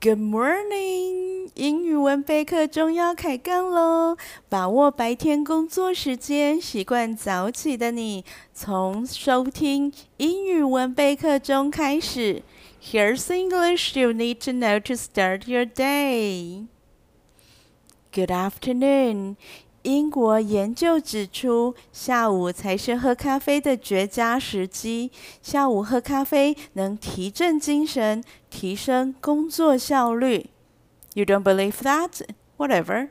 Good morning，英语文备课中要开杠喽！把握白天工作时间，习惯早起的你，从收听英语文备课中开始。Here's English you need to know to start your day. Good afternoon. 英国研究指出，下午才是喝咖啡的绝佳时机。下午喝咖啡能提振精神，提升工作效率。You don't believe that? Whatever.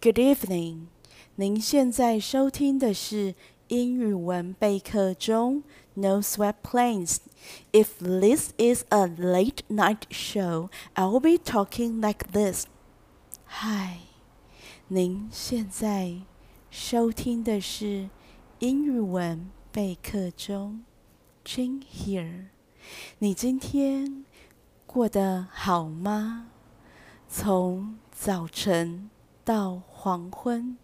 Good evening. 您现在收听的是英语文备课中。No sweat, please. If this is a late night show, I'll be talking like this. Hi. 您现在收听的是英语文备课中，Jin Here。你今天过得好吗？从早晨到黄昏，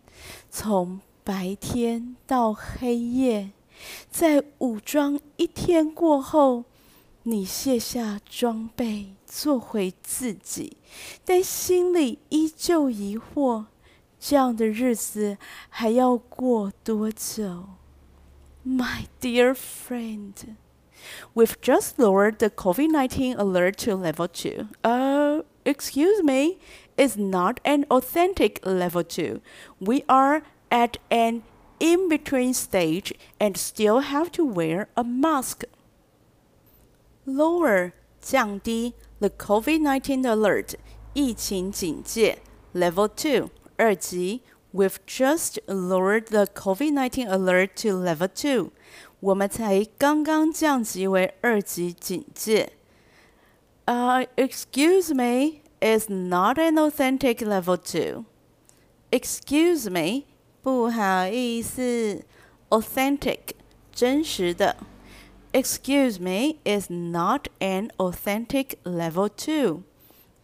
从白天到黑夜，在武装一天过后，你卸下装备，做回自己，但心里依旧疑惑。这样的日子还要过多久？My dear friend, we've just lowered the COVID-19 alert to level two. Uh, excuse me, it's not an authentic level two. We are at an in-between stage and still have to wear a mask. Lower 降低 the COVID-19 alert 疫情警戒 level two。 二级，We've just lowered the COVID-19 alert to level two。我们才刚刚降级为二级警戒。Uh, excuse me, is not an authentic level two. Excuse me，不好意思，authentic，真实的。Excuse me, is not an authentic level two.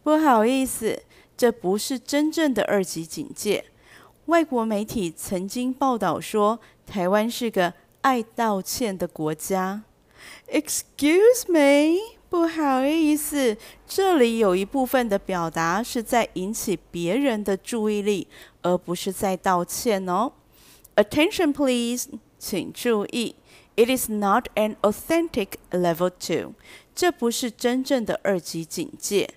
不好意思。 这不是真正的二级警戒。外国媒体曾经报道说，台湾是个爱道歉的国家。Excuse me，不好意思，这里有一部分的表达是在引起别人的注意力，而不是在道歉哦。Attention please，请注意，It is not an authentic level two，这不是真正的二级警戒。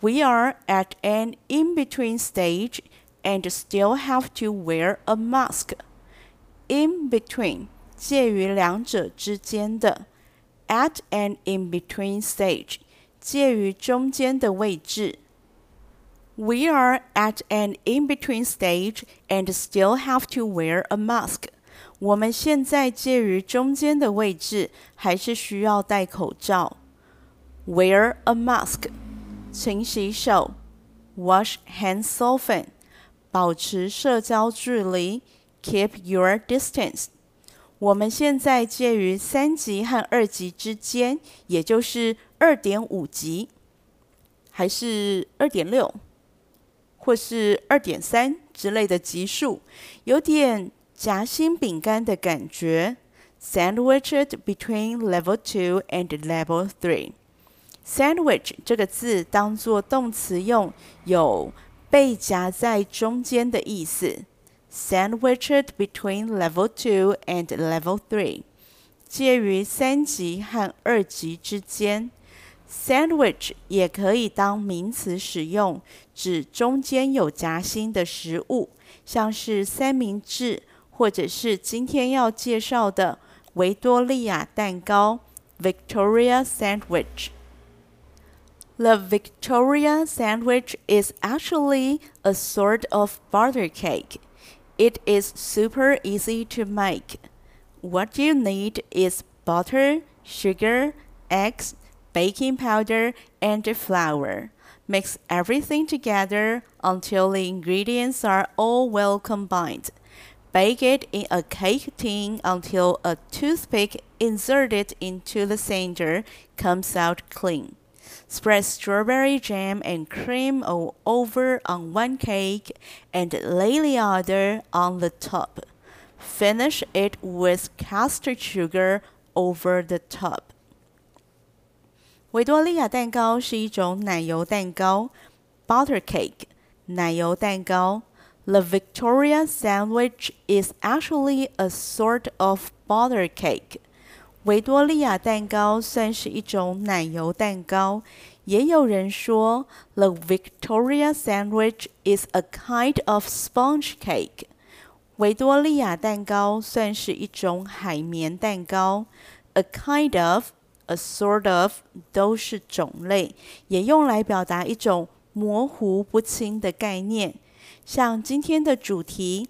We are at an in-between stage and still have to wear a mask. In between 介于两者之间的，at an in-between stage 介于中间的位置。We are at an in-between stage and still have to wear a mask. 我们现在介于中间的位置，还是需要戴口罩。Wear a mask. 勤洗手，wash hands often，保持社交距离，keep your distance。我们现在介于三级和二级之间，也就是二点五级，还是二点六，或是二点三之类的级数，有点夹心饼干的感觉，sandwiched between level two and level three。 Sandwich 这个字当作动词用，有被夹在中间的意思。Sandwiched between level two and level three，介于三级和二级之间。Sandwich 也可以当名词使用，指中间有夹心的食物，像是三明治，或者是今天要介绍的维多利亚蛋糕 （Victoria Sandwich）。The Victoria sandwich is actually a sort of butter cake. It is super easy to make. What you need is butter, sugar, eggs, baking powder, and flour. Mix everything together until the ingredients are all well combined. Bake it in a cake tin until a toothpick inserted into the center comes out clean. Spread strawberry jam and cream all over on one cake and lay the other on the top. Finish it with custard sugar over the top. 维多利亚蛋糕是一种奶油蛋糕，butter cake，奶油蛋糕。The Victoria sandwich is actually a sort of butter cake。 维多利亚蛋糕算是一种奶油蛋糕。也有人说，The Victoria sandwich is a kind of sponge cake。维多利亚蛋糕算是一种海绵蛋糕。A kind of、a sort of 都是种类，也用来表达一种模糊不清的概念。像今天的主题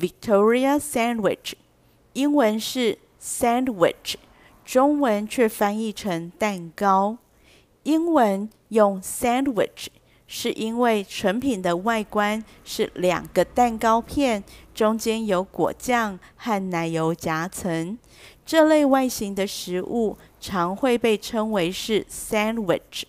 ，Victoria Sandwich，英文是 sandwich，中文却翻译成蛋糕。英文用 sandwich，是因为成品的外观是两个蛋糕片，中间有果酱和奶油夹层。这类外形的食物常会被称为是 sandwich。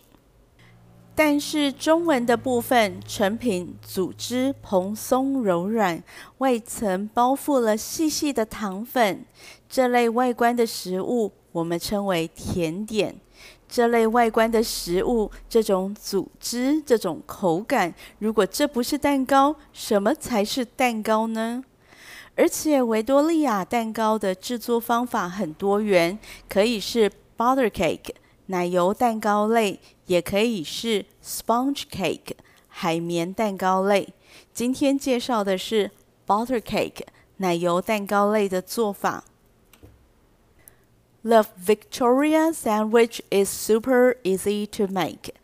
但是中文的部分，成品组织蓬松柔软，外层包覆了细细的糖粉。这类外观的食物，我们称为甜点。这类外观的食物，这种组织，这种口感，如果这不是蛋糕，什么才是蛋糕呢？而且维多利亚蛋糕的制作方法很多元，可以是 butter cake。奶油蛋糕类也可以是 sponge cake 海绵蛋糕类。今天介绍的是 butter cake 奶油蛋糕类的做法。The Victoria sandwich is super easy to make.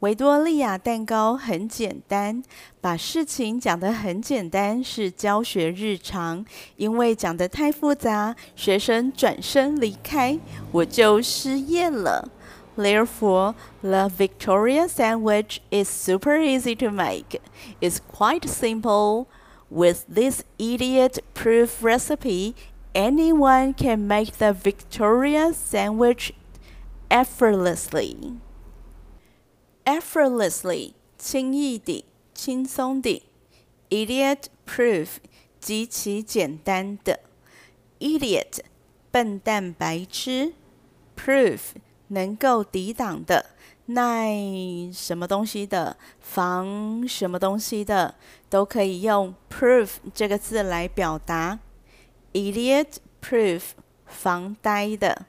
维多利亚蛋糕很简单，把事情讲得很简单是教学日常。因为讲得太复杂，学生转身离开，我就失业了。Therefore, the Victoria sandwich is super easy to make. It's quite simple. With this idiot-proof recipe, anyone can make the Victoria sandwich effortlessly. Effortlessly，轻易地，轻松地。Idiot-proof，极其简单的。Idiot，笨蛋白痴。Proof。能够抵挡的，耐什么东西的，防什么东西的，都可以用 proof 这个字来表达。Idiot proof 防呆的，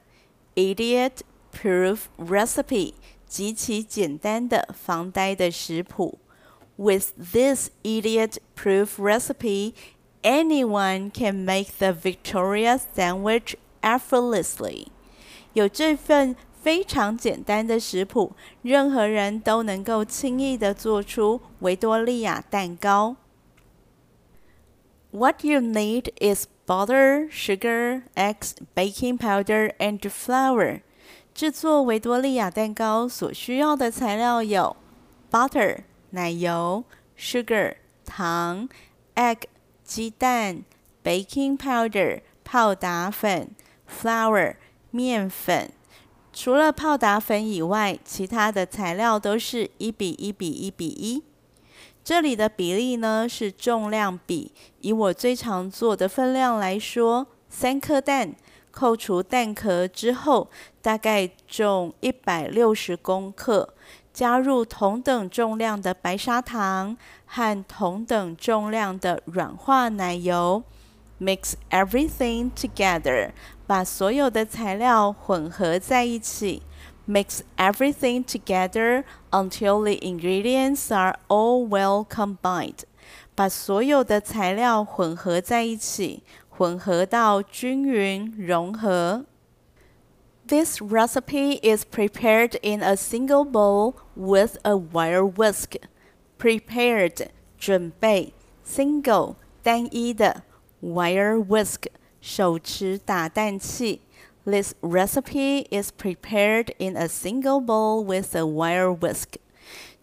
Idiot proof recipe 极其简单的防呆的食谱。With this idiot proof recipe, anyone can make the Victoria sandwich effortlessly。有这份。非常简单的食谱，任何人都能够轻易地做出维多利亚蛋糕。What you need is butter, sugar, eggs, baking powder, and flour。制作维多利亚蛋糕所需要的材料有：butter 奶油、sugar 糖、egg 鸡蛋、baking powder 泡打粉、flour 面粉。除了泡打粉以外，其他的材料都是一比一比一比一。这里的比例呢是重量比。以我最常做的分量来说，三颗蛋，扣除蛋壳之后，大概重一百六十公克。加入同等重量的白砂糖和同等重量的软化奶油。Mix everything together，把所有的材料混合在一起。Mix everything together until the ingredients are all well combined，把所有的材料混合在一起，混合到均匀融合。This recipe is prepared in a single bowl with a wire whisk. Prepared 准备，single 单一的。Wire whisk 手持打蛋器。 This recipe is prepared in a single bowl with a wire whisk。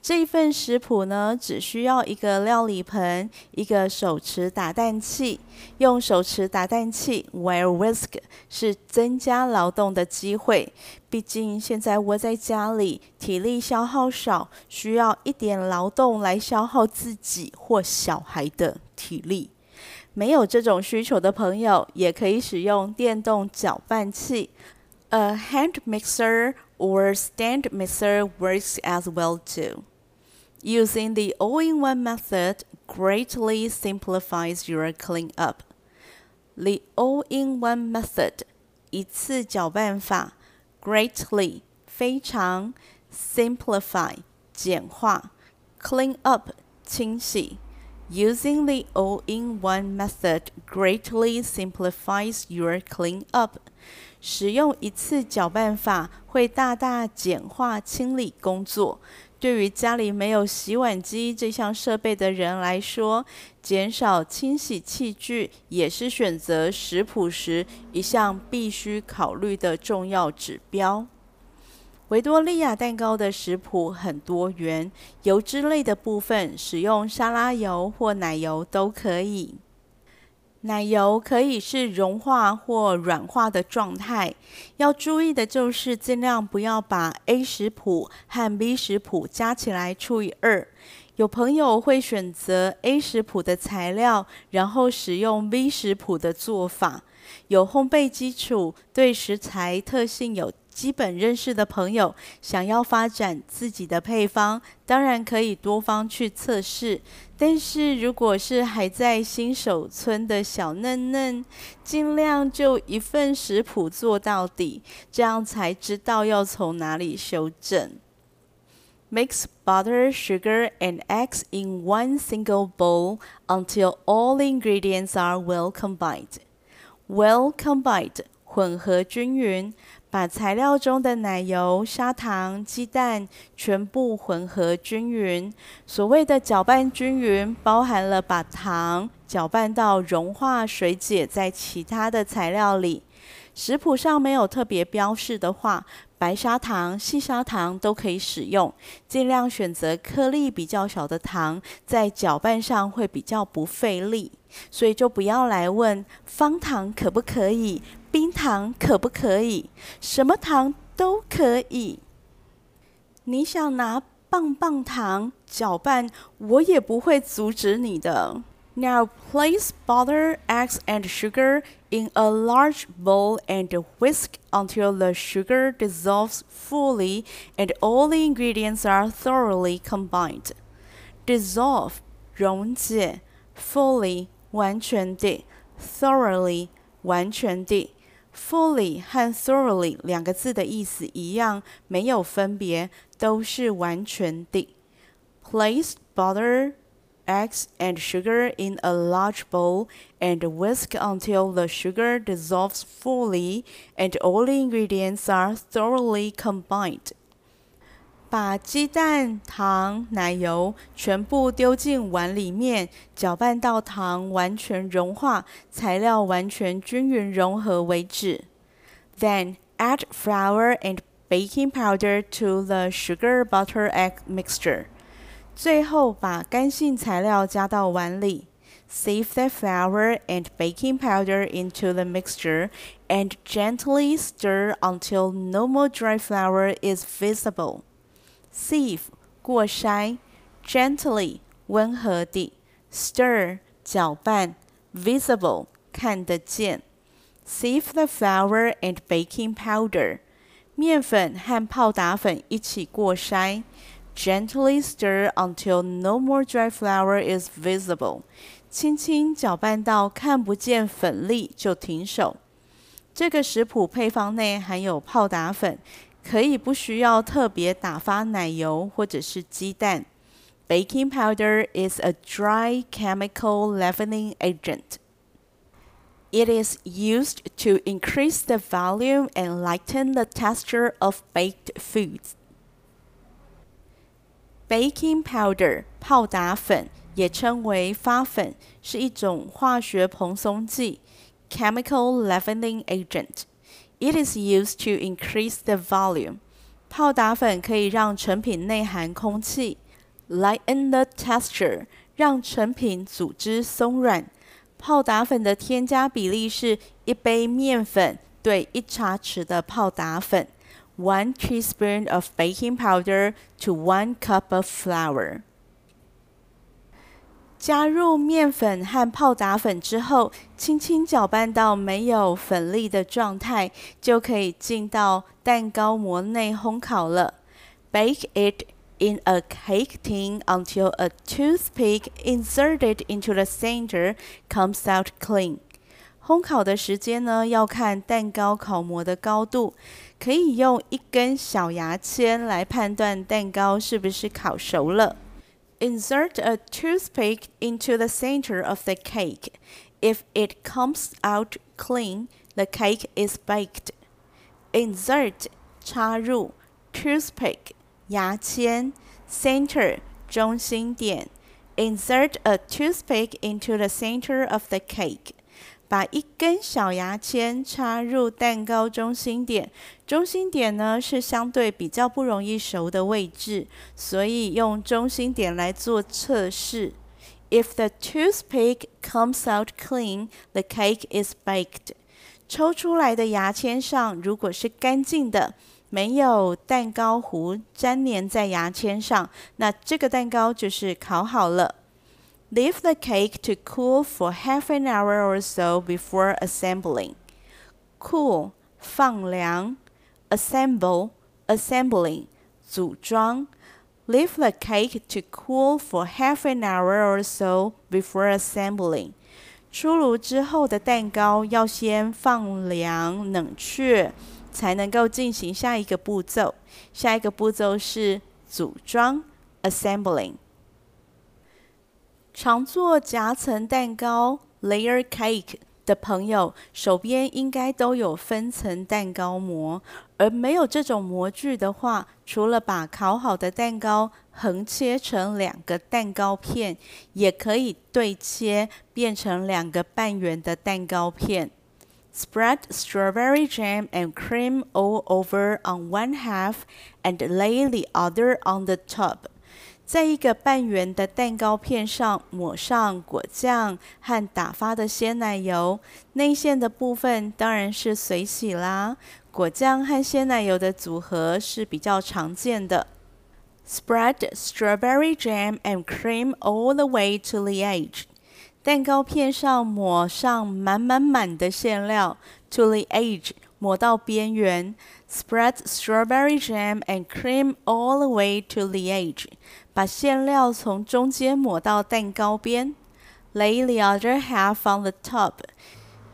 这份食谱呢，只需要一个料理盆，一个手持打蛋器。用手持打蛋器 wire whisk 是增加劳动的机会。毕竟现在窝在家里，体力消耗少，需要一点劳动来消耗自己或小孩的体力。没有这种需求的朋友，也可以使用电动搅拌器，a hand mixer or stand mixer works as well too. Using the all-in-one method greatly simplifies your cleanup. The all-in-one method 一次搅拌法 greatly 非常 simplify 简化 clean up 清洗 Using the all-in-one method greatly simplifies your cleanup. 使用一次搅拌法会大大简化清理工作。对于家里没有洗碗机这项设备的人来说，减少清洗器具也是选择食谱时一项必须考虑的重要指标。维多利亚蛋糕的食谱很多元，油脂类的部分使用沙拉油或奶油都可以。奶油可以是融化或软化的状态，要注意的就是尽量不要把 A 食谱和 B 食谱加起来除以二。有朋友会选择 A 食谱的材料，然后使用 B 食谱的做法。有烘焙基础，对食材特性有基本认识的朋友，想要发展自己的配方，当然可以多方去测试。但是如果是还在新手村的小嫩嫩，尽量就一份食谱做到底，这样才知道要从哪里修正。Mix butter, sugar, and eggs in one single bowl until all ingredients are well combined. Well combined，混合均匀。把材料中的奶油、砂糖、鸡蛋全部混合均匀。所谓的搅拌均匀，包含了把糖搅拌到融化水解在其他的材料里。食谱上没有特别标示的话，白砂糖、细砂糖都可以使用。尽量选择颗粒比较小的糖，在搅拌上会比较不费力。所以就不要来问方糖可不可以。冰糖可不可以？什么糖都可以。你想拿棒棒糖搅拌，我也不会阻止你的。Now place butter, eggs, and sugar in a large bowl and whisk until the sugar dissolves fully and all the ingredients are thoroughly combined. Dissolve 溶解，fully 完全地，thoroughly 完全地。 Fully 和 thoroughly 两个字的意思一样，没有分别，都是完全的。Place butter, eggs, and sugar in a large bowl and whisk until the sugar dissolves fully and all the ingredients are thoroughly combined. 把鸡蛋、糖、奶油全部丢进碗里面，搅拌到糖完全融化，材料完全均匀融合为止。Then add flour and baking powder to the sugar butter egg mixture。最后把干性材料加到碗里。Sieve the flour and baking powder into the mixture and gently stir until no more dry flour is visible. Sieve 过筛，gently 温和地，stir 搅拌，visible 看得见。Sieve the flour and baking powder，面粉和泡打粉一起过筛，gently stir until no more dry flour is visible，轻轻搅拌到看不见粉粒就停手。这个食谱配方内含有泡打粉。 可以不需要特别打发奶油或者是鸡蛋。Baking powder is a dry chemical leavening agent. It is used to increase the volume and lighten the texture of baked foods. Baking powder 泡打粉也称为发粉，是一种化学蓬松剂 （chemical leavening agent）。 It is used to increase the volume. 泡打粉可以让成品内含空气，lighten the texture，让成品组织松软。泡打粉的添加比例是一杯面粉对一茶匙的泡打粉，one teaspoon of baking powder to one cup of flour。 加入面粉和泡打粉之后，轻轻搅拌到没有粉粒的状态，就可以进到蛋糕模内烘烤了。Bake it in a cake tin until a toothpick inserted into the center comes out clean. 烘烤的时间呢，要看蛋糕烤模的高度，可以用一根小牙签来判断蛋糕是不是烤熟了。Insert a toothpick into the center of the cake. If it comes out clean, the cake is baked. Insert 插入，toothpick 牙签，center 中心点。Insert a toothpick into the center of the cake. 把一根小牙签插入蛋糕中心点，中心点呢是相对比较不容易熟的位置，所以用中心点来做测试。If the toothpick comes out clean, the cake is baked. 抽出来的牙签上如果是干净的，没有蛋糕糊粘连在牙签上，那这个蛋糕就是烤好了。Leave the cake to cool for half an hour or so before assembling. Cool 放凉，assemble assembling 组装。Leave the cake to cool for half an hour or so before assembling. 出炉之后的蛋糕要先放凉冷却，才能够进行下一个步骤。下一个步骤是组装，assembling。 常做夹层蛋糕 （layer cake） 的朋友，手边应该都有分层蛋糕模。而没有这种模具的话，除了把烤好的蛋糕横切成两个蛋糕片，也可以对切变成两个半圆的蛋糕片。Spread strawberry jam and cream all over on one half, and lay the other on the top. 在一个半圆的蛋糕片上抹上果酱和打发的鲜奶油，内馅的部分当然是随喜啦。果酱和鲜奶油的组合是比较常见的。Spread strawberry jam and cream all the way to the edge。蛋糕片上抹上满满满的馅料，to the edge，抹到边缘。Spread strawberry jam and cream all the way to the edge。把馅料从中间抹到蛋糕边，lay the other half on the top。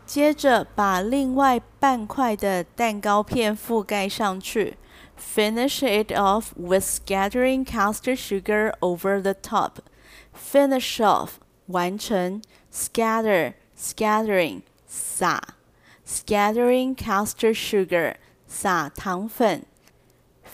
接着把另外半块的蛋糕片覆盖上去，finish it off with scattering caster sugar over the top。finish off 完成，scatter scattering 撒，scattering caster sugar 撒糖粉。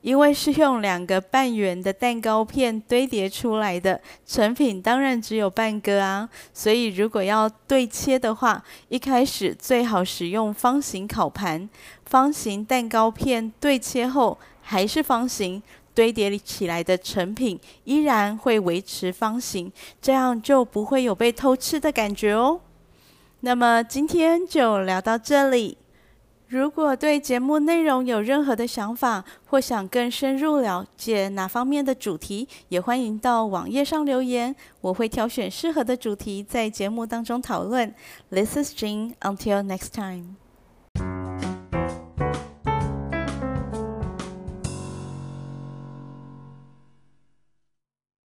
因为是用两个半圆的蛋糕片堆叠出来的，成品当然只有半个啊。所以如果要对切的话，一开始最好使用方形烤盘。方形蛋糕片对切后还是方形，堆叠起来的成品依然会维持方形，这样就不会有被偷吃的感觉哦。那么今天就聊到这里。如果对节目内容有任何的想法，或想更深入了解哪方面的主题，也欢迎到网页上留言，我会挑选适合的主题在节目当中讨论。This is Jean. Until next time.